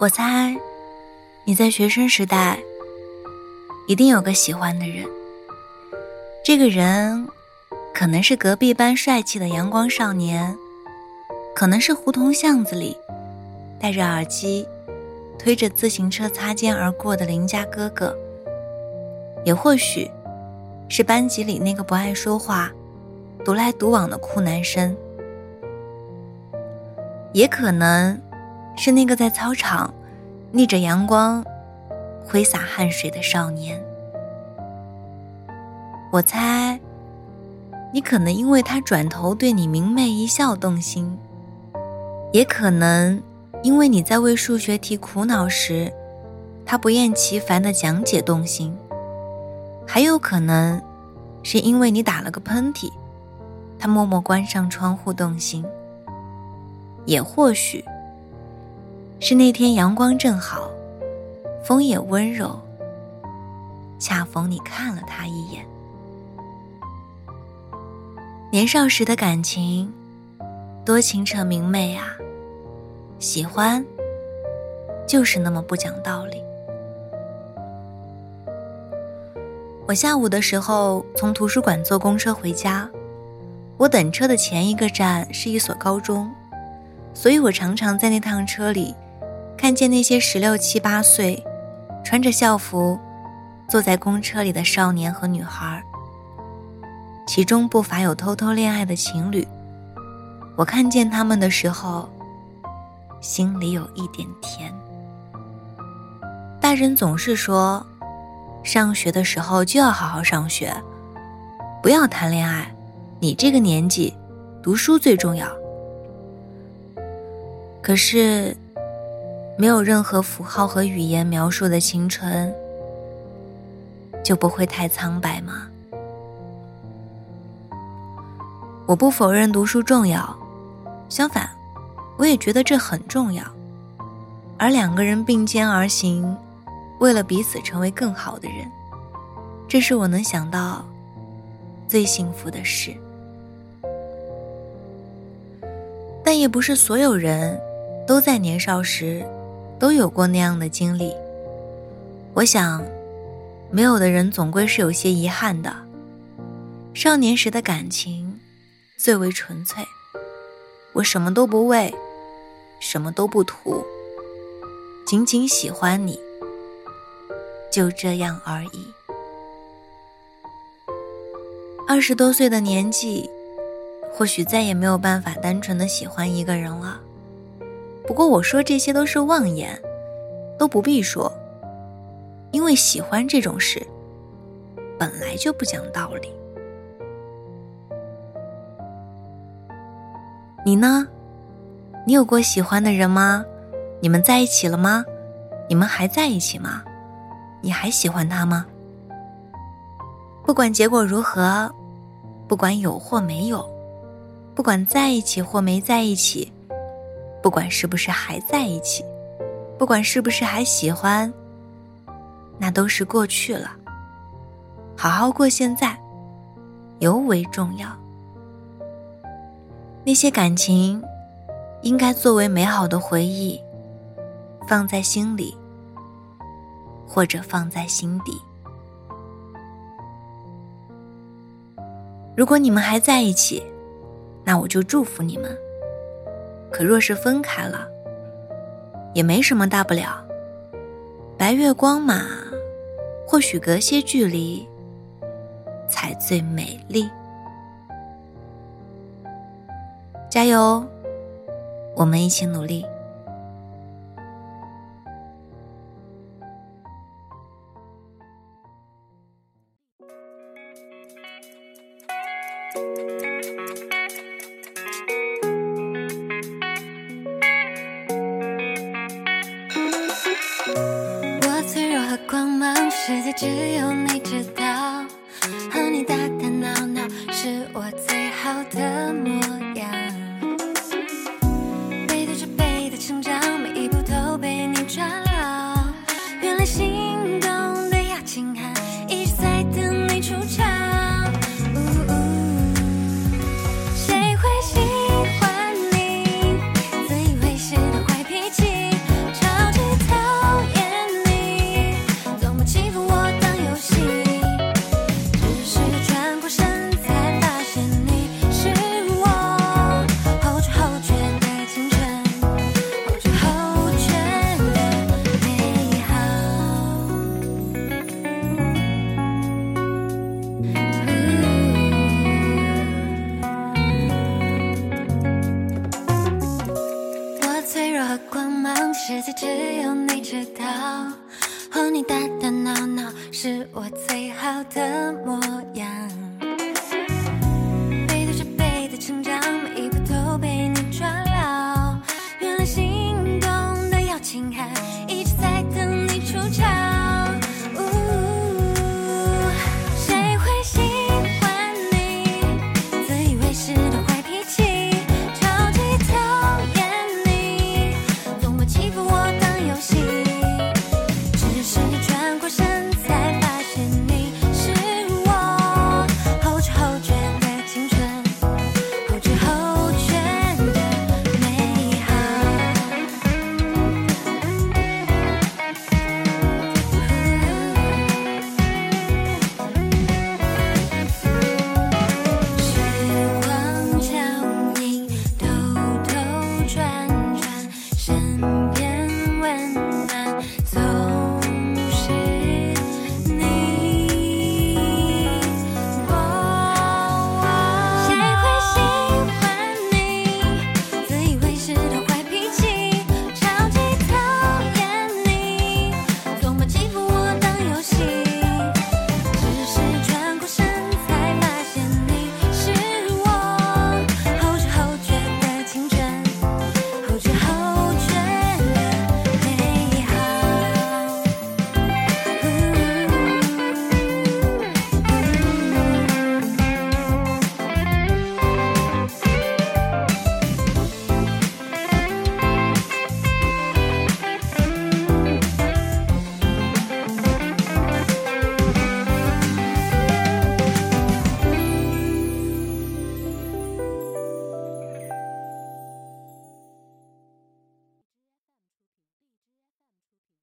我猜，你在学生时代一定有个喜欢的人。这个人可能是隔壁班帅气的阳光少年，可能是胡同巷子里戴着耳机、推着自行车擦肩而过的邻家哥哥，也或许是班级里那个不爱说话、独来独往的酷男生，也可能。是那个在操场逆着阳光挥洒汗水的少年。我猜，你可能因为他转头对你明媚一笑动心，也可能因为你在为数学题苦恼时，他不厌其烦的讲解动心，还有可能是因为你打了个喷嚏，他默默关上窗户动心，也或许。是那天阳光正好，风也温柔。恰逢你看了他一眼，年少时的感情多清澈明媚啊！喜欢就是那么不讲道理。我下午的时候从图书馆坐公车回家，我等车的前一个站是一所高中，所以我常常在那趟车里。看见那些十六七八岁，穿着校服，坐在公车里的少年和女孩，其中不乏有偷偷恋爱的情侣。我看见他们的时候，心里有一点甜。大人总是说，上学的时候就要好好上学，不要谈恋爱。你这个年纪，读书最重要。可是。没有任何符号和语言描述的青春，就不会太苍白吗？我不否认读书重要，相反，我也觉得这很重要。而两个人并肩而行，为了彼此成为更好的人，这是我能想到最幸福的事。但也不是所有人都在年少时。都有过那样的经历。我想，没有的人总归是有些遗憾的。少年时的感情最为纯粹，我什么都不为，什么都不图，仅仅喜欢你，就这样而已。二十多岁的年纪，或许再也没有办法单纯的喜欢一个人了。不过我说这些都是妄言，都不必说，因为喜欢这种事本来就不讲道理。你呢？你有过喜欢的人吗？你们在一起了吗？你们还在一起吗？你还喜欢他吗？不管结果如何，不管有或没有，不管在一起或没在一起。不管是不是还在一起，不管是不是还喜欢，那都是过去了。好好过现在，尤为重要。那些感情，应该作为美好的回忆，放在心里，或者放在心底。如果你们还在一起，那我就祝福你们。可若是分开了，也没什么大不了。白月光嘛，或许隔些距离才最美丽。加油，我们一起努力。世界只有你。世界只有你知道。和你打打闹闹，是我最好的模样。